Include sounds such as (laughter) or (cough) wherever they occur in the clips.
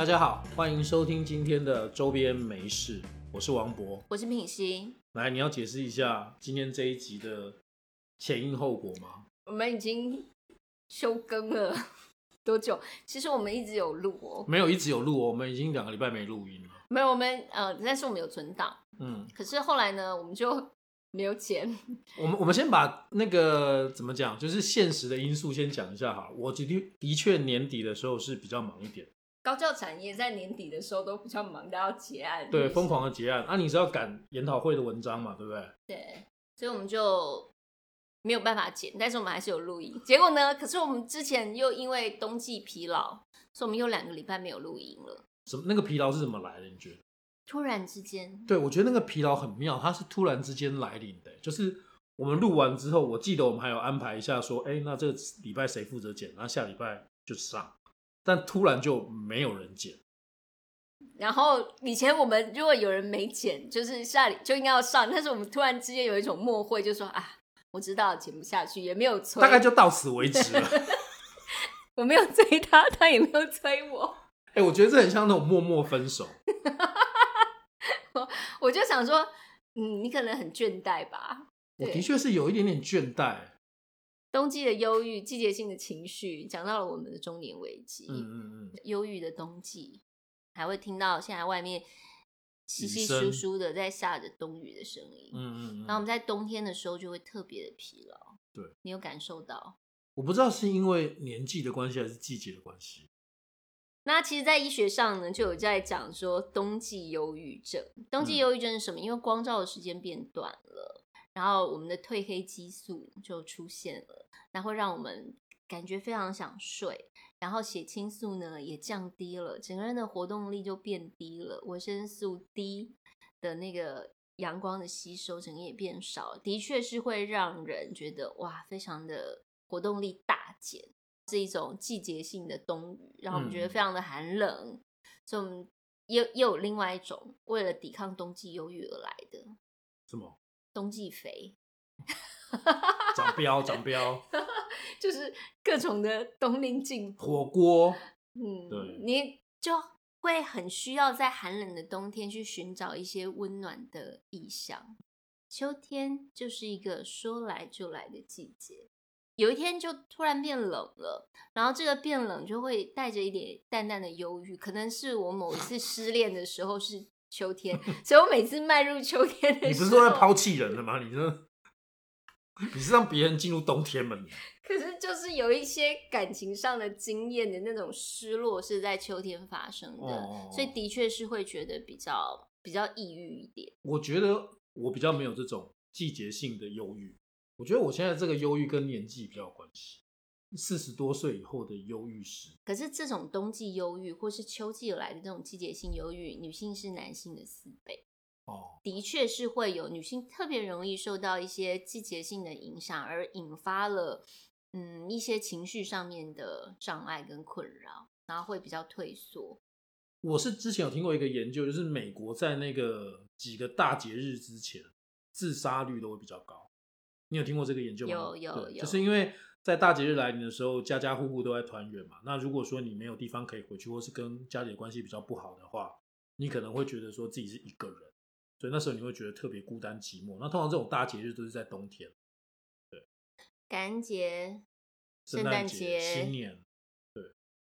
大家好，欢迎收听今天的周边没事，我是王博。我是品熙，来，你要解释一下今天这一集的前因后果吗？我们已经休更了 (laughs) 多久？其实我们一直有录哦，没有，一直有录哦，我们已经两个礼拜没录音了。没有我们呃，但是我们有存档，嗯，可是后来呢，我们就 (laughs) 没有剪。我们我们先把那个怎么讲，就是现实的因素先讲一下哈。我的的确年底的时候是比较忙一点，高教产业在年底的时候都比较忙，都要结案，对，疯狂的结案啊，你是要赶研讨会的文章嘛，对不对？对，所以我们就没有办法剪，但是我们还是有录音。结果呢，可是我们之前又因为冬季疲劳，所以我们又两个礼拜没有录音了。什么那个疲劳是怎么来的？你觉得？突然之间，对，我觉得那个疲劳很妙，它是突然之间来临的。就是我们录完之后，我记得我们还有安排一下说，哎，那这个礼拜谁负责剪，然后下礼拜就上。但突然就没有人剪，然后以前我们如果有人没剪，就是下里就应该要上，但是我们突然之间有一种默会，就说啊，我知道剪不下去，也没有催，大概就到此为止了。(laughs) 我没有追他，他也没有催我，哎、我觉得这很像那种默默分手。(laughs) 我就想说，嗯，你可能很倦怠吧。我的确是有一点点倦怠。冬季的忧郁、季节性的情绪，讲到了我们的中年危机。嗯嗯嗯，忧郁的冬季，还会听到现在外面稀稀疏疏的在下着冬雨的声音。嗯嗯嗯。然后我们在冬天的时候就会特别的疲劳。对，你有感受到？我不知道是因为年纪的关系还是季节的关系。那其实，在医学上呢，就有在讲说冬季忧郁症。冬季嗯忧郁症是什么？因为光照的时间变短了，然后我们的褪黑激素就出现了，然后让我们感觉非常想睡，然后血清素呢也降低了，整个人的活动力就变低了，维生素 D 的那个阳光的吸收整个也变少，的确是会让人觉得哇，非常的活动力大减。是一种季节性的冬雨，让我们觉得嗯非常的寒冷，所以我们又又有另外一种为了抵抗冬季忧郁而来的什么？冬季肥，(laughs) 长膘长膘，就是各种的冬令进补。火锅。嗯，对你就会很需要在寒冷的冬天去寻找一些温暖的意象。秋天就是一个说来就来的季节，有一天就突然变冷了，然后这个变冷就会带着一点淡淡的忧郁，可能是我某一次失恋的时候是秋天，所以我每次迈入秋天的时候，你不是说要抛弃人了吗？你这，你是让别人进入冬天吗？你 (laughs) 可是就是有一些感情上的经验的那种失落是在秋天发生的，哦所以的确是会觉得比较比较抑郁一点。我觉得我比较没有这种季节性的忧郁。我觉得我现在这个忧郁跟年纪比较有关系，四十多岁以后的忧郁史。可是这种冬季忧郁或是秋季而来的这种季节性忧郁，女性是男性的四倍，哦，的确是会有女性特别容易受到一些季节性的影响，而引发了嗯一些情绪上面的障碍跟困扰，然后会比较退缩。我是之前有听过一个研究，就是美国在那个几个大节日之前，自杀率都会比较高。你有听过这个研究吗？有有有就是因为在大节日来临的时候，家家户户都在团圆嘛。那如果说你没有地方可以回去，或是跟家里的关系比较不好的话，你可能会觉得说自己是一个人，所以那时候你会觉得特别孤单寂寞。那通常这种大节日都是在冬天，感恩节、圣诞诞节、新年，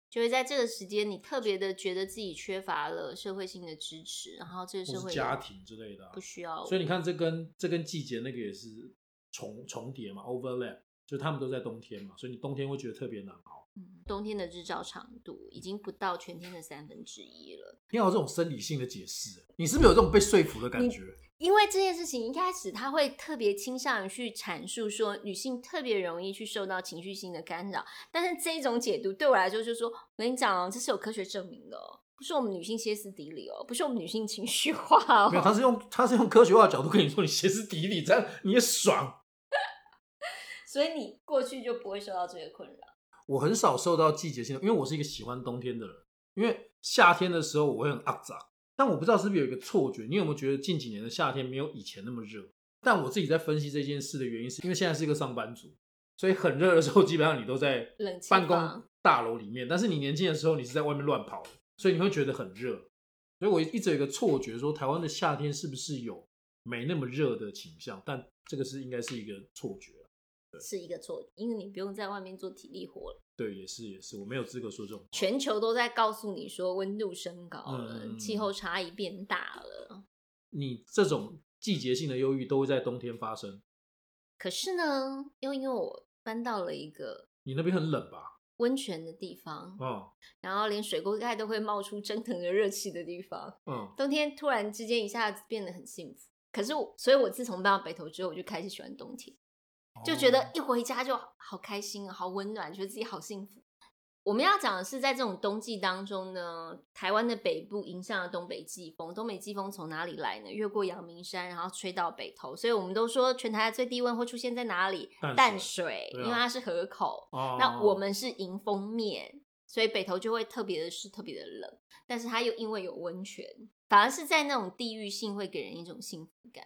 就会在这个时间，你特别的觉得自己缺乏了社会性的支持，然后这个社会家庭之类的啊、不需要。所以你看，这跟这跟季节那个也是重重叠嘛，overlap，就他们都在冬天嘛，所以你冬天会觉得特别难熬。嗯冬天的日照长度已经不到全天的三分之一了。你要有这种生理性的解释，你是不是有这种被说服的感觉？因为这件事情一开始他会特别倾向于去阐述说女性特别容易去受到情绪性的干扰，但是这一种解读对我来说就是说，我跟你讲哦，这是有科学证明的哦，不是我们女性歇斯底里哦，不是我们女性情绪化没有，哦。他是用他是用科学化的角度跟你说，你歇斯底里，这样你也爽。所以你过去就不会受到这个困扰。我很少受到季节性的，因为我是一个喜欢冬天的人。因为夏天的时候我会很肮脏，但我不知道是不是有一个错觉，你有没有觉得近几年的夏天没有以前那么热？但我自己在分析这件事的原因，是因为现在是一个上班族，所以很热的时候，基本上你都在办公大楼里面，但是你年轻的时候，你是在外面乱跑的，所以你会觉得很热。所以我一直有一个错觉，说台湾的夏天是不是有没那么热的倾向？但这个是应该是一个错觉啊是一个错，因为你不用在外面做体力活了，对，也是也是，我没有资格说这种话。全球都在告诉你说温度升高了，嗯气候差异变大了。你这种季节性的忧郁都会在冬天发生。可是呢，又因为我搬到了一个你那边很冷吧？温泉的地方，嗯，然后连水锅盖都会冒出蒸腾的热气的地方，嗯，冬天突然之间一下子变得很幸福。可是我，所以我自从搬到北投之后，我就开始喜欢冬天，就觉哦得一回家就好开心啊，好温暖，觉得自己好幸福。我们要讲的是，在这种冬季当中呢，台湾的北部迎向了东北季风。东北季风从哪里来呢？越过阳明山，然后吹到北头，所以我们都说全台的最低温会出现在哪里？淡水因为它是河口。哦，那我们是迎风面，所以北头就会特别的湿，特别的冷。但是它又因为有温泉，反而是在那种地域性会给人一种幸福感。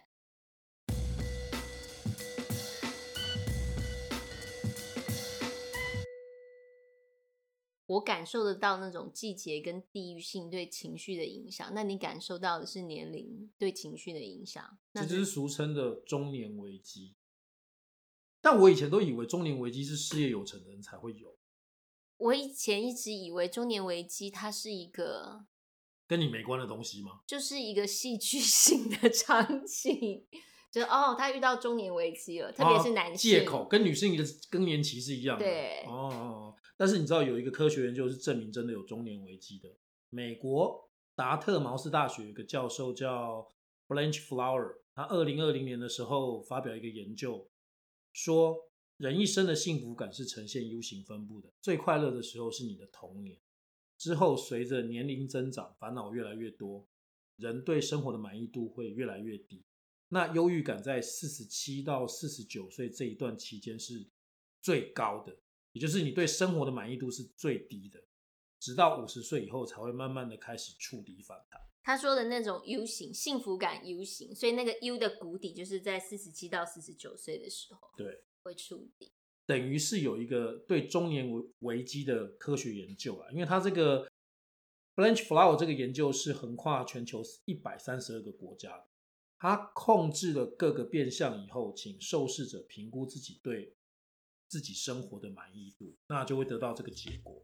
我感受得到那种季节跟地域性对情绪的影响，那你感受到的是年龄对情绪的影响，那这就是俗称的中年危机。但我以前都以为中年危机是事业有成的人才会有，我以前一直以为中年危机它是一个跟你没关的东西吗？就是一个戏剧 (laughs) 性的场景，就是哦，他遇到中年危机了，特别是男性，哦借口跟女性的更年期是一样的。对哦哦，但是你知道有一个科学研究是证明真的有中年危机的。美国达特茅斯大学有个教授叫 Blanche Flower，他二零二零年的时候发表一个研究，说人一生的幸福感是呈现 U 型分布的，最快乐的时候是你的童年，之后随着年龄增长，烦恼越来越多，人对生活的满意度会越来越低。那忧郁感在四十七到四十九岁这一段期间是最高的，也就是你对生活的满意度是最低的，直到五十岁以后才会慢慢的开始触底反弹。他说的那种 U 型幸福感 U 型，所以那个 U 的谷底就是在四十七到四十九岁的时候对，会触底。等于是有一个对中年危危机的科学研究啊，因为它这个 Blanche Flower 这个研究是横跨全球一百三十二个国家的，它控制了各个变相以后，请受试者评估自己对自己生活的满意度，那就会得到这个结果。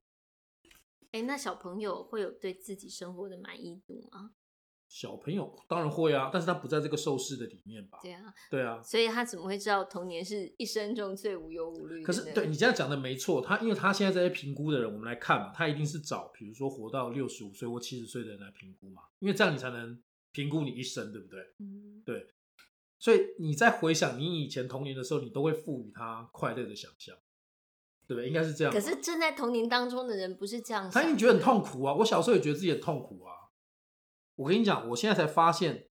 哎，那小朋友会有对自己生活的满意度吗？小朋友当然会啊，但是他不在这个受试的里面吧？对啊，对啊。所以他怎么会知道童年是一生中最无忧无虑？可是对你这样讲的没错，他因为他现在这些评估的人，我们来看嘛，他一定是找比如说活到六十五岁或七十岁的人来评估嘛，因为这样你才能评估你一生，对不对？嗯，所以你在回想你以前童年的时候，你都会赋予他快乐的想象，对不对？应该是这样。可是正在童年当中的人不是这样他一定觉得很痛苦啊！我小时候也觉得自己很痛苦啊。我跟你讲，我现在才发现，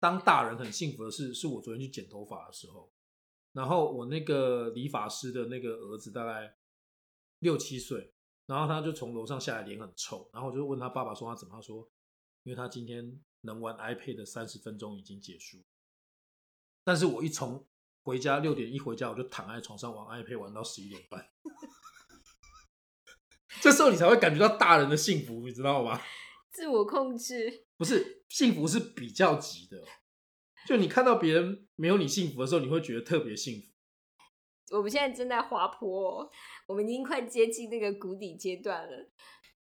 当大人很幸福的事，是我昨天去剪头发的时候，然后我那个理发师的那个儿子大概六七岁，然后他就从楼上下来，脸很臭，然后我就问他爸爸说他怎么，他说因为他今天能玩 iPad 的三十分钟已经结束，但是我一从回家六点一回家，我就躺在床上玩 iPad 玩到十一点半。这时候你才会感觉到大人的幸福，你知道吗？自我控制。不是幸福是比较级的，就你看到别人没有你幸福的时候，你会觉得特别幸福。我们现在正在滑坡哦，我们已经快接近那个谷底阶段了。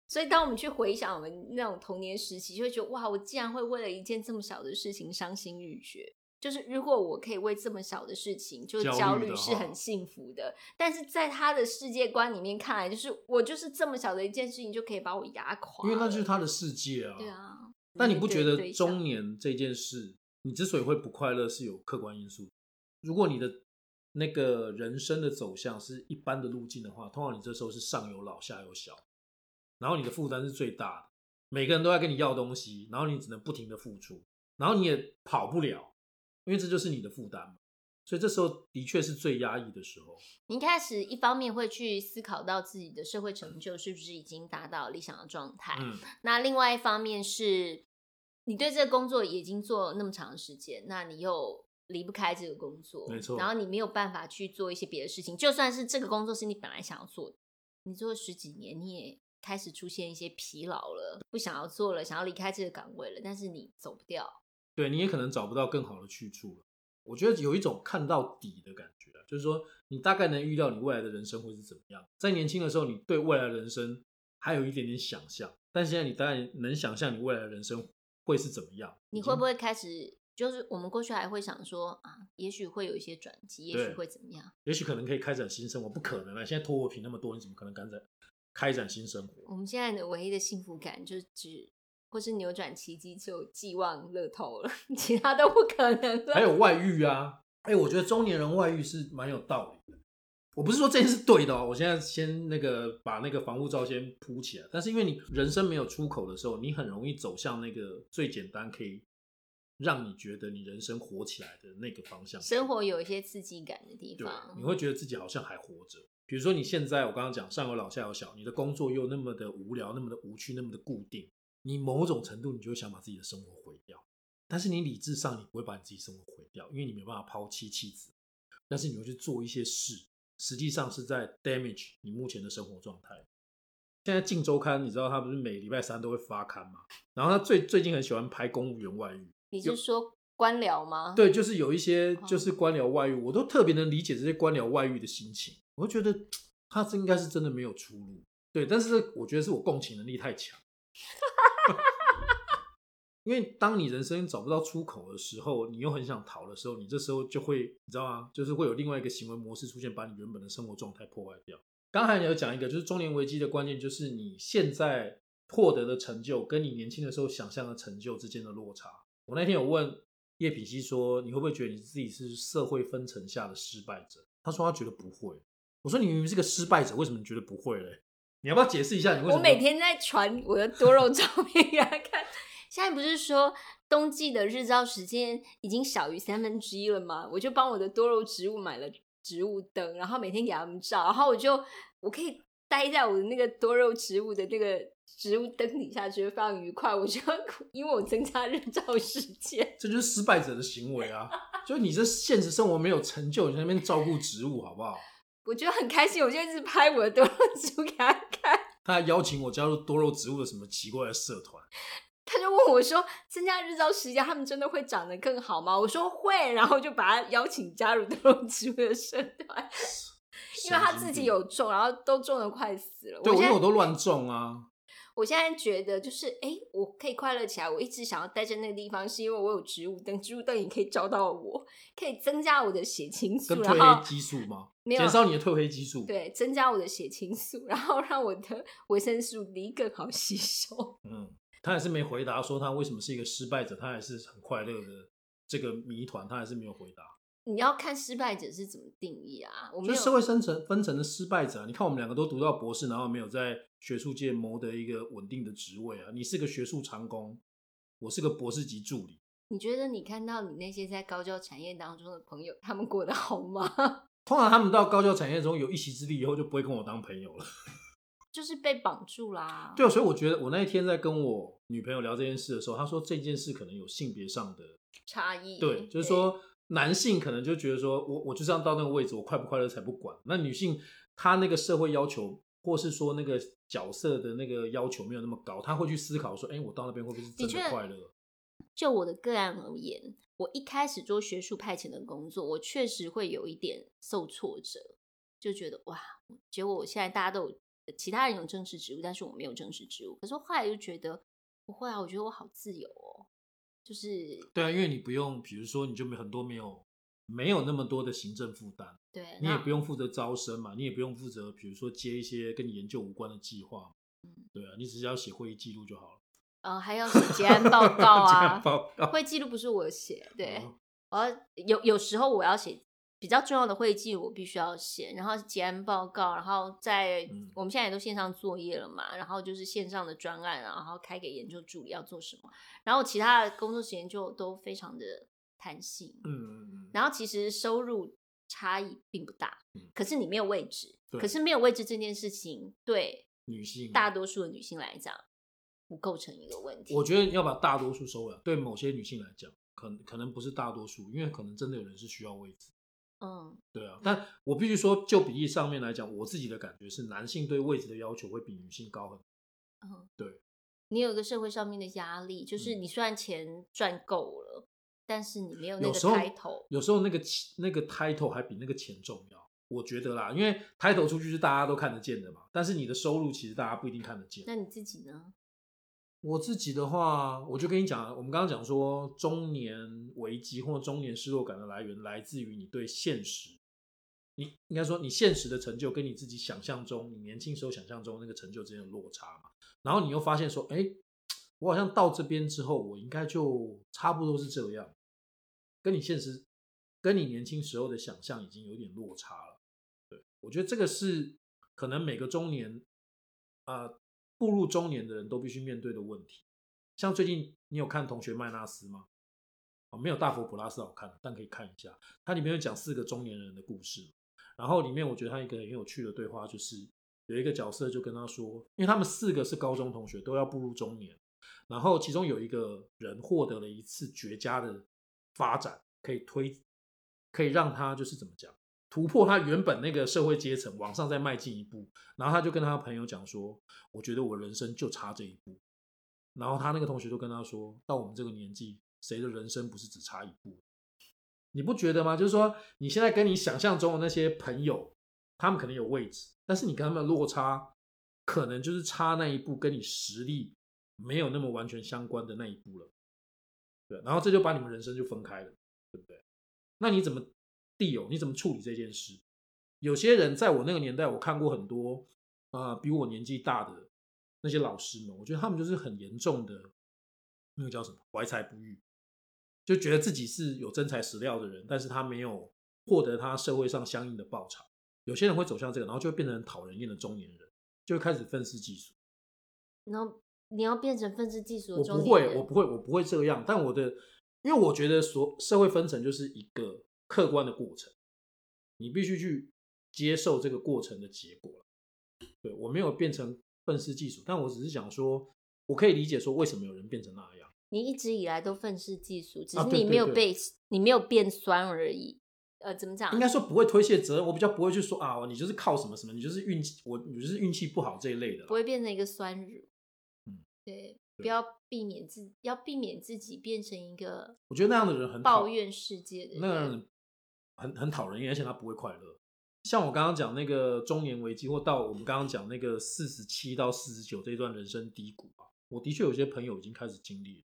所以，当我们去回想我们那种童年时期，就会觉得哇，我竟然会为了一件这么小的事情伤心欲绝。就是如果我可以为这么小的事情就焦虑是很幸福的，但是在他的世界观里面看来，就是我就是这么小的一件事情就可以把我压垮，因为那就是他的世界啊。对。啊。那你不觉得中年这件事，你之所以会不快乐，是有客观因素？如果你的那个人生的走向是一般的路径的话，通常你这时候是上有老下有小，然后你的负担是最大的，每个人都在跟你要东西，然后你只能不停的付出，然后你也跑不了，因为这就是你的负担嘛。所以这时候的确是最压抑的时候。你一开始一方面会去思考到自己的社会成就是不是已经达到理想的状态，嗯，那另外一方面是你对这个工作已经做了那么长的时间，那你又离不开这个工作，没错然后你没有办法去做一些别的事情，就算是这个工作是你本来想要做的，你做了十几年，你也开始出现一些疲劳了，不想要做了，想要离开这个岗位了，但是你走不掉。对，你也可能找不到更好的去处了。我觉得有一种看到底的感觉啊，就是说你大概能预料你未来的人生会是怎么样。在年轻的时候，你对未来的人生还有一点点想象，但现在你当然能想象你未来的人生会是怎么样。你会不会开始？就是我们过去还会想说啊，也许会有一些转机，也许会怎么样？也许可能可以开展新生活，不可能啊！现在拖货品那么多，你怎么可能敢展开展新生活？我们现在的唯一的幸福感，就只或是扭转奇迹，就寄望乐透了，(laughs) 其他都不可能了。还有外遇啊！哎，我觉得中年人外遇是蛮有道理的。我不是说这件事对的哦，我现在先那个把那个防护罩先铺起来。但是因为你人生没有出口的时候，你很容易走向那个最简单可以。让你觉得你人生活起来的那个方向，生活有一些刺激感的地方，你会觉得自己好像还活着。比如说你现在，我刚刚讲上有老下有小，你的工作又那么的无聊，那么的无趣，那么的固定，你某种程度你就会想把自己的生活毁掉。但是你理智上你不会把你自己生活毁掉，因为你没办法抛弃妻子。但是你会去做一些事，实际上是在 damage 你目前的生活状态。现在《镜周刊》，你知道他不是每礼拜三都会发刊吗？然后他最最近很喜欢拍公务员外遇。你是说官僚吗？对，就是有一些就是官僚外遇，我都特别能理解这些官僚外遇的心情。我觉得他这应该是真的没有出路。对，但是我觉得是我共情能力太强。(laughs) 因为当你人生找不到出口的时候，你又很想逃的时候，你这时候就会，你知道吗？就是会有另外一个行为模式出现，把你原本的生活状态破坏掉。刚才你有讲一个，就是中年危机的关键，就是你现在获得的成就，跟你年轻的时候想象的成就之间的落差。我那天有问叶品熙说：“你会不会觉得你自己是社会分层下的失败者？”他说他觉得不会。我说：“你明明是个失败者，为什么你觉得不会嘞？你要不要解释一下？你为什么？”我每天在传我的多肉照片给他看。现在不是说冬季的日照时间已经小于三分之一了吗？我就帮我的多肉植物买了植物灯，然后每天给他们照，然后我就我可以待在我的那个多肉植物的那个。植物灯底下觉得非常愉快，我觉得因为我增加日照时间，(laughs) 这就是失败者的行为啊！就你这现实生活没有成就，你在那边照顾植物好不好？(laughs) 我觉得很开心，我就一直拍我的多肉植物给他看。他还邀请我加入多肉植物的什么奇怪的社团？他就问我说：“增加日照时间，他们真的会长得更好吗？”我说：“会。”然后就把他邀请加入多肉植物的社团，因为他自己有种，然后都种的快死了。对，我因为我都乱种啊。我现在觉得就是，哎，我可以快乐起来。我一直想要待在那个地方，是因为我有植物灯，植物灯也可以照到我，可以增加我的血清素，跟褪黑激素吗？没有，减少你的褪黑激素。对，增加我的血清素，然后让我的维生素 D 更好吸收。嗯，他还是没回答说他为什么是一个失败者，他还是很快乐的这个谜团，他还是没有回答。你要看失败者是怎么定义啊？我们社会分层分层的失败者，你看我们两个都读到博士，然后没有在学术界谋得一个稳定的职位啊。你是个学术长工，我是个博士级助理。你觉得你看到你那些在高教产业当中的朋友，他们过得好吗？(laughs) 通常他们到高教产业中有一席之地以后，就不会跟我当朋友了，就是被绑住啦。对，所以我觉得我那一天在跟我女朋友聊这件事的时候，她说这件事可能有性别上的差异。对，就是说。男性可能就觉得说，我我就这样到那个位置，我快不快乐才不管。那女性她那个社会要求，或是说那个角色的那个要求没有那么高，她会去思考说，哎，我到那边会不会是真的快乐？就我的个案而言，我一开始做学术派遣的工作，我确实会有一点受挫折，就觉得哇，结果我现在大家都有其他人有正式职务，但是我没有正式职务。可是后来就觉得不会啊，我觉得我好自由哦。就是对啊，因为你不用，比如说你就没很多没有没有那么多的行政负担，对你也不用负责招生嘛，你也不用负责，比如说接一些跟你研究无关的计划，嗯，对啊，你只是要写会议记录就好了。呃，还要写结案报告 (laughs) 啊，报告会记录不是我写，对，我要有有时候我要写。比较重要的会议我必须要写，然后结案报告，然后在我们现在也都线上作业了嘛，然后就是线上的专案，然后开给研究助理要做什么，然后其他的工作时间就都非常的弹性，嗯嗯嗯，然后其实收入差异并不大，可是你没有位置，可是没有位置这件事情对女性大多数的女性来讲不构成一个问题。我觉得要把大多数收了，对某些女性来讲，可可能不是大多数，因为可能真的有人是需要位置。嗯，对啊，但我必须说，就比例上面来讲，我自己的感觉是，男性对位置的要求会比女性高很嗯，对。你有一个社会上面的压力，就是嗯你虽然钱赚够了，但是你没有那个 title。有时候那个那个 title 还比那个钱重要，我觉得啦，因为 title 出去是大家都看得见的嘛，但是你的收入其实大家不一定看得见。那你自己呢？我自己的话，我就跟你讲，我们刚刚讲说，中年危机或中年失落感的来源来自于你对现实，你应该说你现实的成就跟你自己想象中，你年轻时候想象中那个成就之间的落差嘛。然后你又发现说，哎，我好像到这边之后，我应该就差不多是这样，跟你现实，跟你年轻时候的想象已经有点落差了。对我觉得这个是可能每个中年，啊。步入中年的人都必须面对的问题。像最近你有看《同学麦纳斯》吗？哦，没有《大佛普拉斯》好看，但可以看一下。它里面有讲四个中年人的故事。然后里面我觉得他一个很有趣的对话，就是有一个角色就跟他说，因为他们四个是高中同学，都要步入中年。然后其中有一个人获得了一次绝佳的发展，可以推，可以让他就是怎么讲？突破他原本那个社会阶层，往上再迈进一步，然后他就跟他朋友讲说：“我觉得我人生就差这一步。”然后他那个同学就跟他说：“到我们这个年纪，谁的人生不是只差一步？你不觉得吗？就是说，你现在跟你想象中的那些朋友，他们可能有位置，但是你跟他们的落差，可能就是差那一步，跟你实力没有那么完全相关的那一步了。对，然后这就把你们人生就分开了，对不对？那你怎么？地友，你怎么处理这件事？有些人在我那个年代，我看过很多啊、呃，比我年纪大的那些老师们，我觉得他们就是很严重的那个叫什么怀才不遇，就觉得自己是有真材实料的人，但是他没有获得他社会上相应的报酬。有些人会走向这个，然后就会变成很讨人厌的中年人，就会开始愤世嫉俗。然后你要变成愤世嫉俗的我中年不会，我不会，我不会这样。但我的，因为我觉得所社会分层就是一个客观的过程，你必须去接受这个过程的结果。对我没有变成愤世嫉俗，但我只是想说，我可以理解说为什么有人变成那样。你一直以来都愤世嫉俗，只啊是你没有被、你没有变酸而已。呃，怎么讲？应该说不会推卸责任，我比较不会去说啊，你就是靠什么什么，你就是运气，我你就是运气不好这一类的。不会变成一个酸乳。嗯，对，不要避免自要避免自己变成一个我觉得那样的人很讨抱怨世界的人。那个人很很讨人厌，而且他不会快乐。像我刚刚讲那个中年危机，或到我们刚刚讲那个四十七到四十九这一段人生低谷啊，我的确有些朋友已经开始经历了。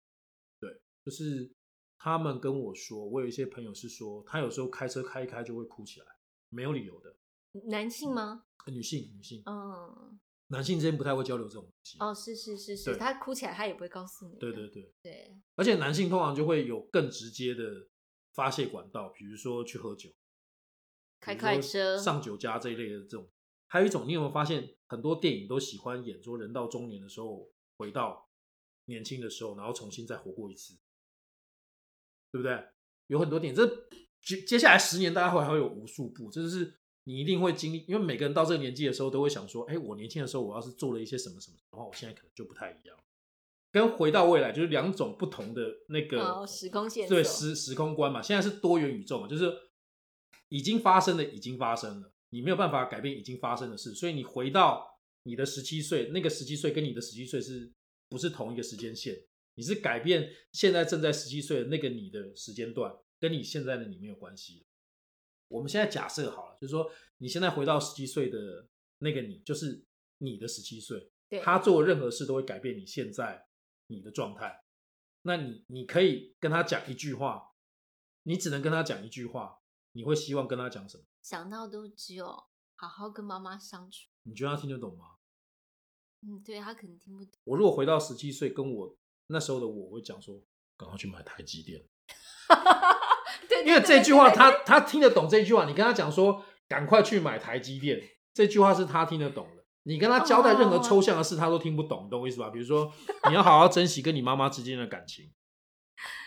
对，就是他们跟我说，我有一些朋友是说，他有时候开车开一开就会哭起来，没有理由的。男性吗？女性，女性，嗯，男性之间不太会交流这种东西。哦，是是是是，他哭起来他也不会告诉你。对对对，对，而且男性通常就会有更直接的发泄管道，比如说去喝酒。开比如说快车上酒家这一类的这种。还有一种，你有没有发现很多电影都喜欢演说人到中年的时候回到年轻的时候，然后重新再活过一次，对不对？有很多电影，这接接下来十年大概会还会有无数部，这就是你一定会经历，因为每个人到这个年纪的时候都会想说，哎，我年轻的时候我要是做了一些什么什么的话，我现在可能就不太一样。跟回到未来就是两种不同的那个、哦时空线对时时空观嘛。现在是多元宇宙嘛，就是已经发生的已经发生了，你没有办法改变已经发生的事，所以你回到你的十七岁，那个十七岁跟你的十七岁是不是同一个时间线？你是改变现在正在十七岁的那个你的时间段，跟你现在的你没有关系。我们现在假设好了，就是说你现在回到十七岁的那个你，就是你的十七岁，他做任何事都会改变你现在你的状态。那你你可以跟他讲一句话，你只能跟他讲一句话，你会希望跟他讲什么？想到都只有好好跟妈妈相处。你觉得他听得懂吗？嗯，对他可能听不懂。我如果回到十七岁，跟我那时候的我，我会讲说，赶快去买台积电，(laughs) 对，因为这句话他他听得懂这句话，你跟他讲说，赶快去买台积电，这句话是他听得懂的。你跟他交代任何抽象的事，他都听不懂，懂我意思吧？比如说，你要好好珍惜跟你妈妈之间的感情，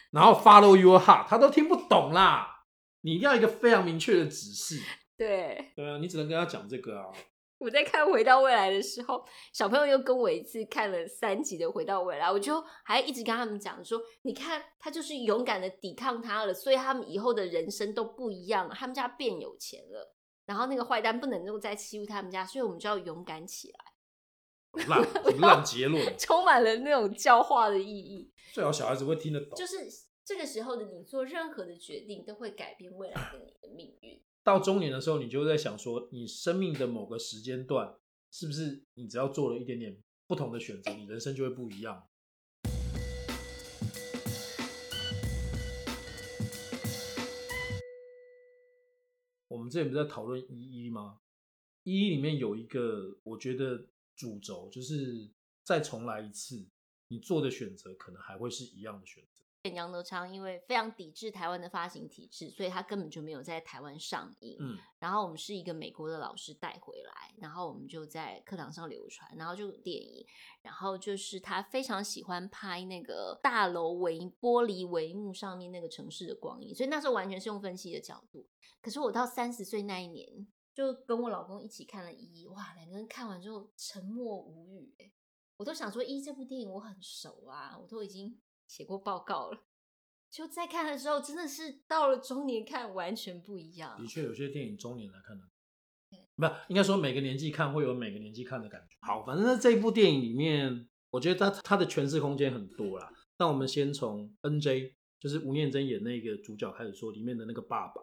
然后 follow your heart，他都听不懂啦。你一定要一个非常明确的指示，(laughs) 对，对啊，你只能跟他讲这个啊。我在看《回到未来》的时候，小朋友又跟我一次看了三集的《回到未来》，我就还一直跟他们讲说：“你看，他就是勇敢的抵抗他了，所以他们以后的人生都不一样了。他们家变有钱了，然后那个坏蛋不能够再欺负他们家，所以我们就要勇敢起来。”烂烂结论，(laughs) 充满了那种教化的意义。最好小孩子会听得懂。就是这个时候的你做任何的决定，都会改变未来的你的命运。到中年的时候，你就在想说，你生命的某个时间段，是不是你只要做了一点点不同的选择，你人生就会不一样？我们之前不是在讨论一一吗？一一里面有一个，我觉得主轴就是再重来一次，你做的选择可能还会是一样的选择。杨德昌因为非常抵制台湾的发行体制，所以他根本就没有在台湾上映。嗯，然后我们是一个美国的老师带回来，然后我们就在课堂上流传，然后就电影，然后就是他非常喜欢拍那个大楼帷玻璃帷幕上面那个城市的光影，所以那时候完全是用分析的角度。可是我到三十岁那一年，就跟我老公一起看了《一》，哇，两个人看完之后沉默无语。哎，我都想说，《一》这部电影我很熟啊，我都已经写过报告了。就在看的时候，真的是到了中年看完全不一样。的确，有些电影中年来看的，不，应该说每个年纪看会有每个年纪看的感觉。好，反正在这一部电影里面，我觉得它它的诠释空间很多啦。那我们先从 N J，就是吴念真演那个主角开始说，里面的那个爸爸。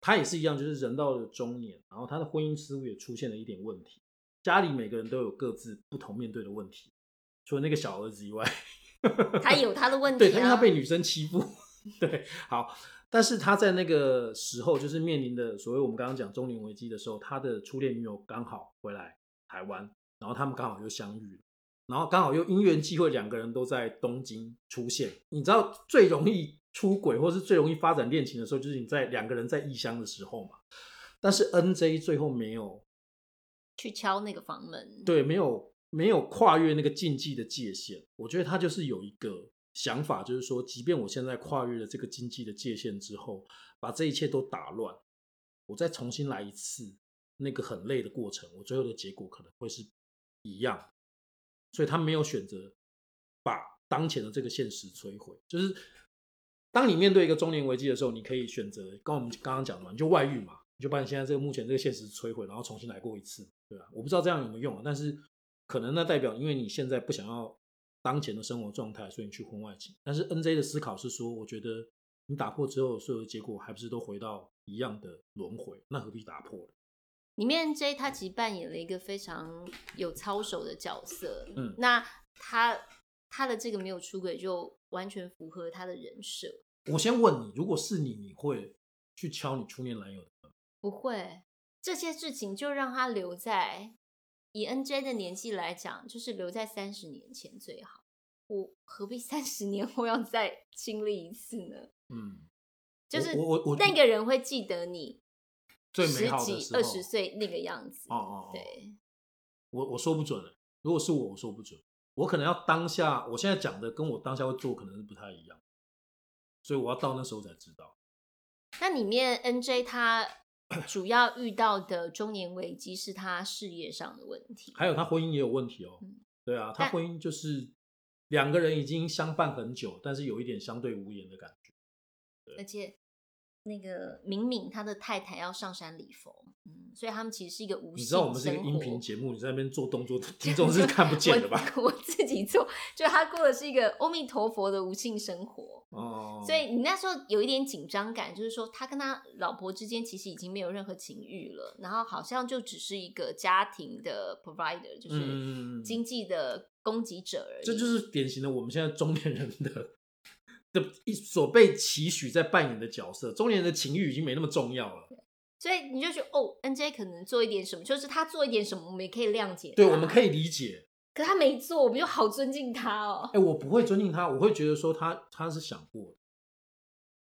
他也是一样，就是人到了中年，然后他的婚姻似乎也出现了一点问题。家里每个人都有各自不同面对的问题，除了那个小儿子以外，(laughs) 他有他的问题。对，因为他被女生欺负。(laughs) 对，好，但是他在那个时候，就是面临的所谓我们刚刚讲中年危机的时候，他的初恋女友刚好回来台湾，然后他们刚好又相遇了，然后刚好又因缘际会，两个人都在东京出现。你知道最容易。出轨或是最容易发展恋情的时候，就是你在两个人在异乡的时候嘛。但是 N J 最后没有去敲那个房门，对，没有没有跨越那个禁忌的界限。我觉得他就是有一个想法，就是说，即便我现在跨越了这个禁忌的界限之后，把这一切都打乱，我再重新来一次，那个很累的过程，我最后的结果可能会是一样。所以他没有选择把当前的这个现实摧毁，就是。当你面对一个中年危机的时候，你可以选择跟我们刚刚讲的嘛，你就外遇嘛，你就把你现在这个目前这个现实摧毁，然后重新来过一次，对吧？我不知道这样有没有用，但是可能那代表因为你现在不想要当前的生活状态，所以你去婚外情。但是 N J 的思考是说，我觉得你打破之后，所有的结果还不是都回到一样的轮回，那何必打破呢里面 J 他其实扮演了一个非常有操守的角色，嗯，那他他的这个没有出轨就。完全符合他的人设。我先问你，如果是你，你会去敲你初恋男友的门？不会，这些事情就让他留在以 N J 的年纪来讲，就是留在三十年前最好。我何必三十年后要再经历一次呢？嗯，就是我我我那个人会记得你最美好的二十岁那个样子。哦哦，对，我我说不准了。如果是我，我说不准。我可能要当下，我现在讲的跟我当下会做可能是不太一样，所以我要到那时候才知道。那里面 N J 他主要遇到的中年危机是他事业上的问题，还有他婚姻也有问题哦。对啊，他婚姻就是两个人已经相伴很久，但是有一点相对无言的感觉。而且那个敏敏他的太太要上山礼佛。嗯，所以他们其实是一个无。你知道我们是一个音频节目，你在那边做动作，(laughs) 听众是看不见的吧？我自己做，就他过的是一个阿弥陀佛的无性生活。哦。所以你那时候有一点紧张感，就是说他跟他老婆之间其实已经没有任何情欲了，然后好像就只是一个家庭的 provider，就是经济的供给者而已。这就是典型的我们现在中年人的的一所被期许在扮演的角色。中年人的情欲已经没那么重要了。所以你就觉得哦，N J 可能做一点什么，就是他做一点什么，我们也可以谅解。对，我们可以理解。可他没做，我们就好尊敬他哦。哎，我不会尊敬他，我会觉得说他他是想过的，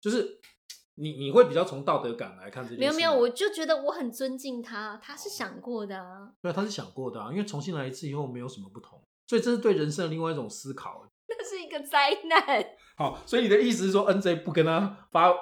就是你你会比较从道德感来看这件事。没有没有，我就觉得我很尊敬他，他是想过的啊。对，他是想过的啊，因为重新来一次以后没有什么不同，所以这是对人生的另外一种思考。(laughs) 那是一个灾难。好，所以你的意思是说，N J 不跟他发？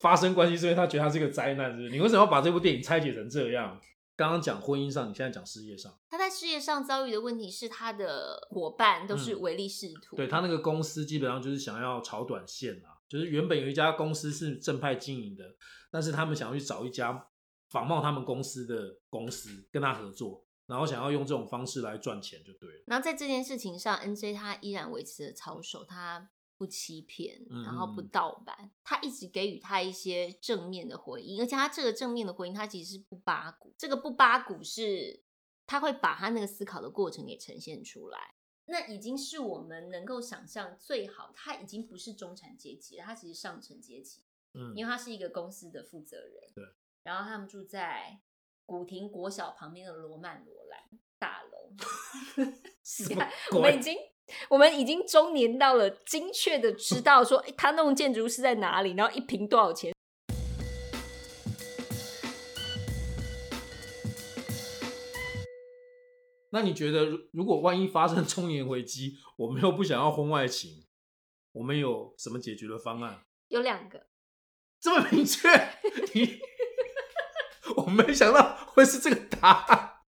发生关系是因为他觉得他是个灾难，是不是？你为什么要把这部电影拆解成这样？刚刚讲婚姻上，你现在讲事业上。他在事业上遭遇的问题是，他的伙伴都是唯利是图。对他那个公司基本上就是想要炒短线啊，就是原本有一家公司是正派经营的，但是他们想要去找一家仿冒他们公司的公司跟他合作，然后想要用这种方式来赚钱就对了。然后在这件事情上，NJ 他依然维持了操守，他不欺骗，嗯然后不嗯盗版，他一直给予他一些正面的回应，而且他这个正面的回应，他其实是不八股。这个不八股是他会把他那个思考的过程给呈现出来。那已经是我们能够想象最好，他已经不是中产阶级了，他其实上层阶级。嗯，因为他是一个公司的负责人。对。然后他们住在古亭国小旁边的罗曼罗兰大楼。(laughs) (laughs) 什么？我们已经，我们已经中年到了精确的知道说，诶他那栋建筑是在哪里，然后一平多少钱。那你觉得，如如果万一发生中年危机，我们又不想要婚外情，我们有什么解决的方案？有两个，这么明确，(laughs) 你我没想到会是这个答案，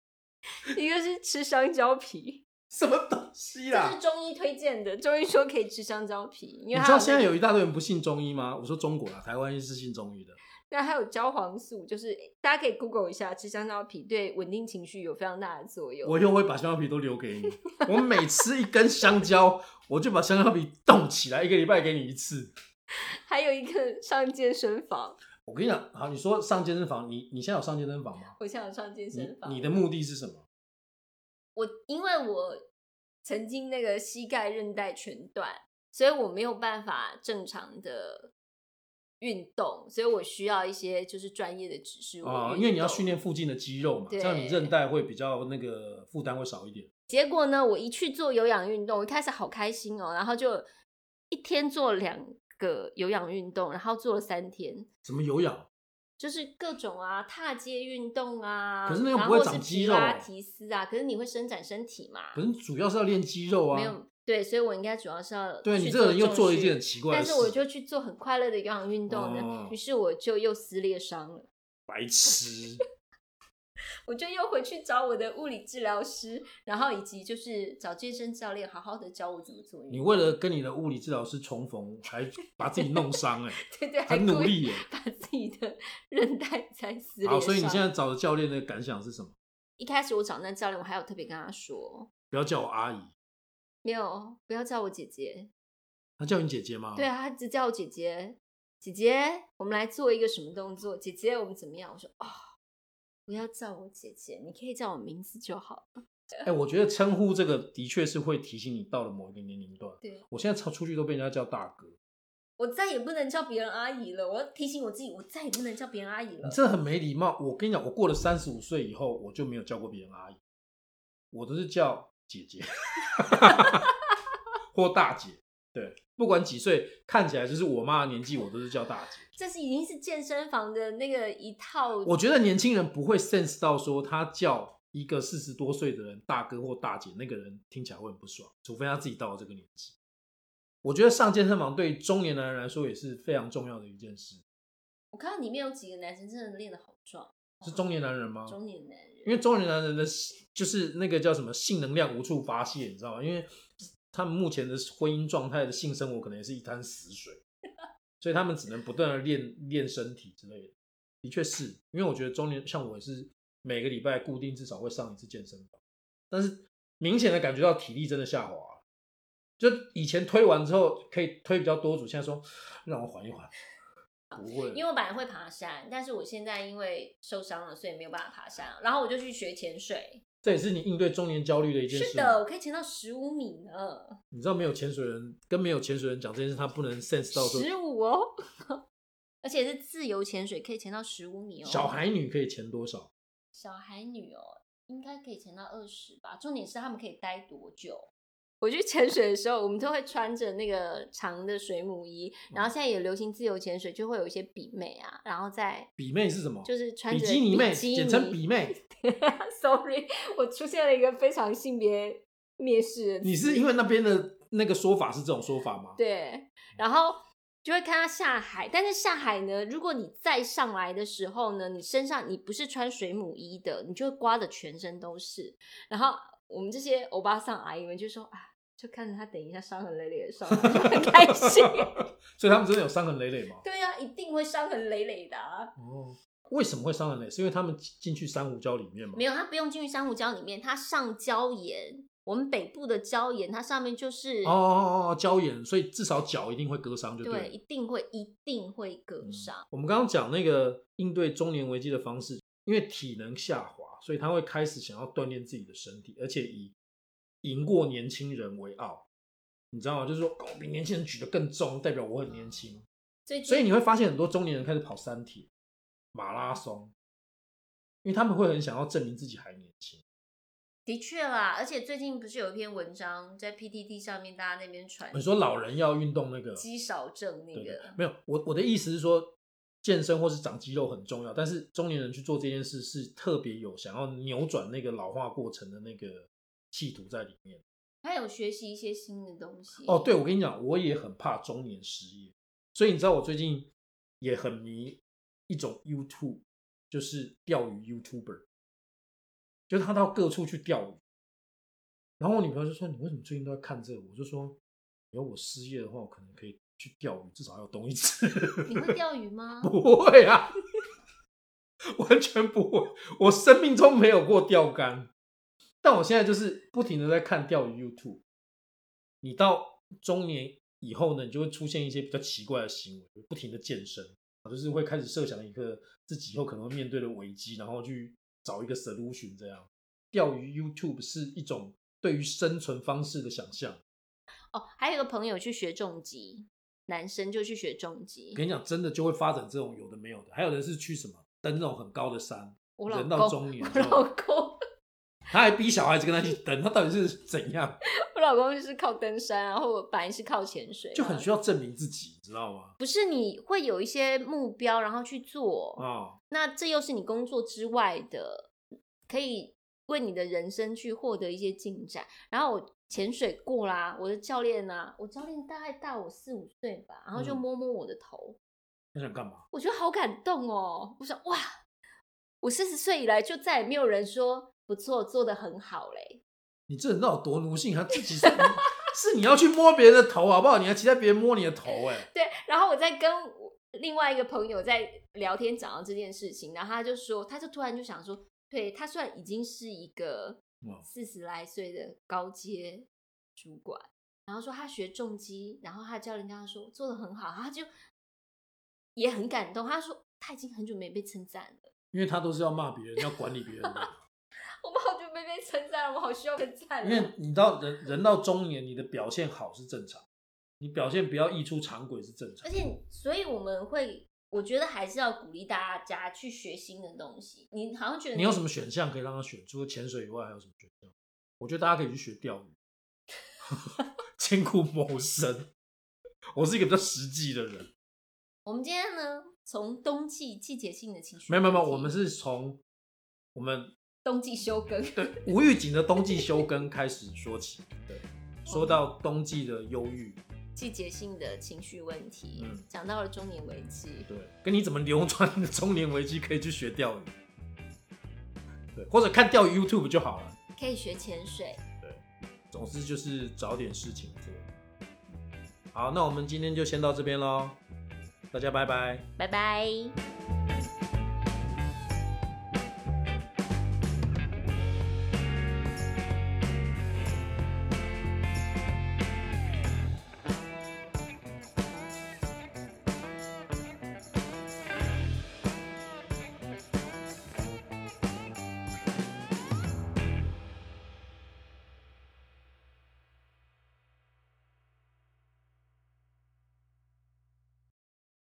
一个是吃香蕉皮，什么东西这是？中医推荐的，中医说可以吃香蕉皮，因你为你知道现在有一大堆人不信中医吗？我说中国啊，台湾是信中医的。那还有焦黄素，就是大家可以 Google 一下，吃香蕉皮对稳定情绪有非常大的作用。我又会把香蕉皮都留给你。(laughs) 我每吃一根香蕉，(laughs) 我就把香蕉皮冻起来，一个礼拜给你一次。(laughs) 还有一个上健身房，我跟你讲，好，你说上健身房，你你现在有上健身房吗？我现在有上健身房。你你的目的是什么？我因为我曾经那个膝盖韧带全断，所以我没有办法正常的运动，所以我需要一些就是专业的指示我啊、因为你要动训练附近的肌肉嘛，这对样你韧带会比较那个负担会少一点。结果呢，我一去做有氧运动，我一开始好开心哦，然后就一天做两个有氧运动，然后做了三天。什么有氧？就是各种啊，踏阶运动啊，可是那又不会长肌肉拉提斯啊，可是你会伸展身体嘛？可是主要是要练肌肉啊。没有对，所以我应该主要是要对你去这个人又做了一件很奇怪的事，但是我就去做很快乐的有氧运动呢，哦于是我就又撕裂伤了，白痴。我就又回去找我的物理治疗师，然后以及就是找健身教练，好好的教我怎么做运动。你为了跟你的物理治疗师重逢，还把自己弄伤哎、(laughs) 对对，很努力耶把自己的韧带在撕裂好，所以你伤现在找的教练的感想是什么？一开始我找那教练，我还有特别跟他说，不要叫我阿姨，没有，不要叫我姐姐，他叫你姐姐吗？对啊，他只叫我姐姐，姐姐，我们来做一个什么动作？姐姐，我们怎么样？我说哦，不要叫我姐姐，你可以叫我名字就好了。(laughs) 哎、我觉得称呼这个的确是会提醒你到了某一个年龄段。对我现在出出去都被人家叫大哥，我再也不能叫别人阿姨了，我要提醒我自己，我再也不能叫别人阿姨了你。真的很没礼貌。我跟你讲，我过了三十五岁以后，我就没有叫过别人阿姨，我都是叫姐姐 (laughs) 或大姐。对，不管几岁，看起来就是我妈的年纪，我都是叫大姐。这是已经是健身房的那个一套。我觉得年轻人不会 sense 到说他叫一个四十多岁的人大哥或大姐，那个人听起来会很不爽，除非他自己到了这个年纪。我觉得上健身房对中年男人来说也是非常重要的一件事。我看到里面有几个男生真的练得好壮，是中年男人吗？中年男人。因为中年男人的就是那个叫什么性能量无处发泄，你知道吗？因为他们目前的婚姻状态的性生活可能也是一滩死水，(laughs) 所以他们只能不断的练练身体之类的。的确是因为我觉得中年像我也是每个礼拜固定至少会上一次健身房，但是明显的感觉到体力真的下滑了。就以前推完之后可以推比较多组，现在说让我缓一缓，(laughs) 不会，因为我本来会爬山，但是我现在因为受伤了，所以没有办法爬山。然后我就去学潜水。这也是你应对中年焦虑的一件事。是的，我可以潜到十五米呢，你知道没有潜水人跟没有潜水人讲这件事，他不能 sense 到说十五哦，(laughs) 而且是自由潜水，可以潜到十五米哦。小孩女可以潜多少？小孩女哦，应该可以潜到二十吧。重点是他们可以待多久？我去潜水的时候，我们都会穿着那个长的水母衣，然后现在也流行自由潜水，就会有一些比妹啊，然后在比妹是什么？就是穿比着基尼妹，基简称比妹。(laughs) Sorry，我出现了一个非常性别蔑视。你是因为那边的那个说法是这种说法吗？对，然后就会看到下海，但是下海呢，如果你再上来的时候呢，你身上你不是穿水母衣的，你就会刮的全身都是。然后我们这些欧巴桑阿姨们就说啊，就看着他等一下伤痕累累的上来，就很开心。(laughs) 所以他们真的有伤痕累累吗？对呀、一定会伤痕累累的、啊。哦，为什么会伤痕累？是因为他们进去珊瑚礁里面吗？没有，他不用进去珊瑚礁里面，他上礁岩。我们北部的礁岩，它上面就是哦哦哦礁岩，所以至少脚一定会割伤，就对，一定会一定会割伤。我们刚刚讲那个应对中年危机的方式，因为体能下滑，所以他会开始想要锻炼自己的身体，而且以赢过年轻人为傲。你知道吗？就是说，我比年轻人举得更重，代表我很年轻。所以你会发现很多中年人开始跑三铁、马拉松，因为他们会很想要证明自己还年轻。的确啦，而且最近不是有一篇文章在 PTT 上面，大家那边传，你说老人要运动那个肌少症那个，没有，我我的意思是说，健身或是长肌肉很重要，但是中年人去做这件事是特别有想要扭转那个老化过程的那个企图在里面。他有学习一些新的东西。哦，对，我跟你讲，我也很怕中年失业，所以你知道我最近也很迷一种 YouTube，就是钓鱼 YouTuber。就是他到各处去钓鱼，然后我女朋友就说：“你为什么最近都在看这个？”我就说：“如果我失业的话，我可能可以去钓鱼，至少要懂一次。”你会钓鱼吗？(laughs) 不会啊，(laughs) 完全不会。我生命中没有过钓竿，但我现在就是不停的在看钓鱼 YouTube。你到中年以后呢，你就会出现一些比较奇怪的行为，不停的健身，就是会开始设想一个自己以后可能会面对的危机，然后去。找一个 solution，这样钓鱼 YouTube 是一种对于生存方式的想象。哦，还有一个朋友去学重击，男生就去学重击。跟你讲，真的就会发展这种有的没有的。还有人是去什么登那种很高的山，人到中年，我老公，他还逼小孩子跟他去登，他到底是怎样？(laughs) 我老公就是靠登山，然后我本来是靠潜水，就很需要证明自己，知道吗？不是，你会有一些目标，然后去做啊。那这又是你工作之外的，可以为你的人生去获得一些进展。然后我潜水过啦，我的教练呢，我教练大概大我四五岁吧，然后就摸摸我的头。他想干嘛？我觉得好感动哦！我想哇，我四十岁以来就再也没有人说不错，做的很好嘞。你这人到底多奴性？他自己是是你要去摸别人的头好不好？你还期待别人摸你的头？哎，对。然后我在跟另外一个朋友在聊天，讲到这件事情，然后他就说，他就突然就想说，对他虽然已经是一个四十来岁的高阶主管，然后说他学重击，然后他教练跟他说做的很好，他就也很感动。他说他已经很久没被称赞了，因为他都是要骂别人，要管理别人的。(laughs) 我们好久没被称赞了，我好需要称赞。因为你到人人到中年，你的表现好是正常，你表现不要溢出常轨是正常。而且，所以我们会，我觉得还是要鼓励大家去学新的东西。你好像觉得你有什么选项可以让他选？除了潜水以外，还有什么选项？我觉得大家可以去学钓鱼，(laughs) 艰苦谋生。我是一个比较实际的人。我们今天呢，从冬季季节性的情绪，没有没有，我们是从我们。冬季休耕，对无预警的冬季休耕开始说起。对，(laughs) 说到冬季的忧郁，季节性的情绪问题，嗯，讲到了中年危机，对，跟你怎么流传的中年危机可以去学钓鱼，对，或者看钓鱼 YouTube 就好了，可以学潜水，对，总之就是找点事情做。好，那我们今天就先到这边喽，大家拜拜，拜拜。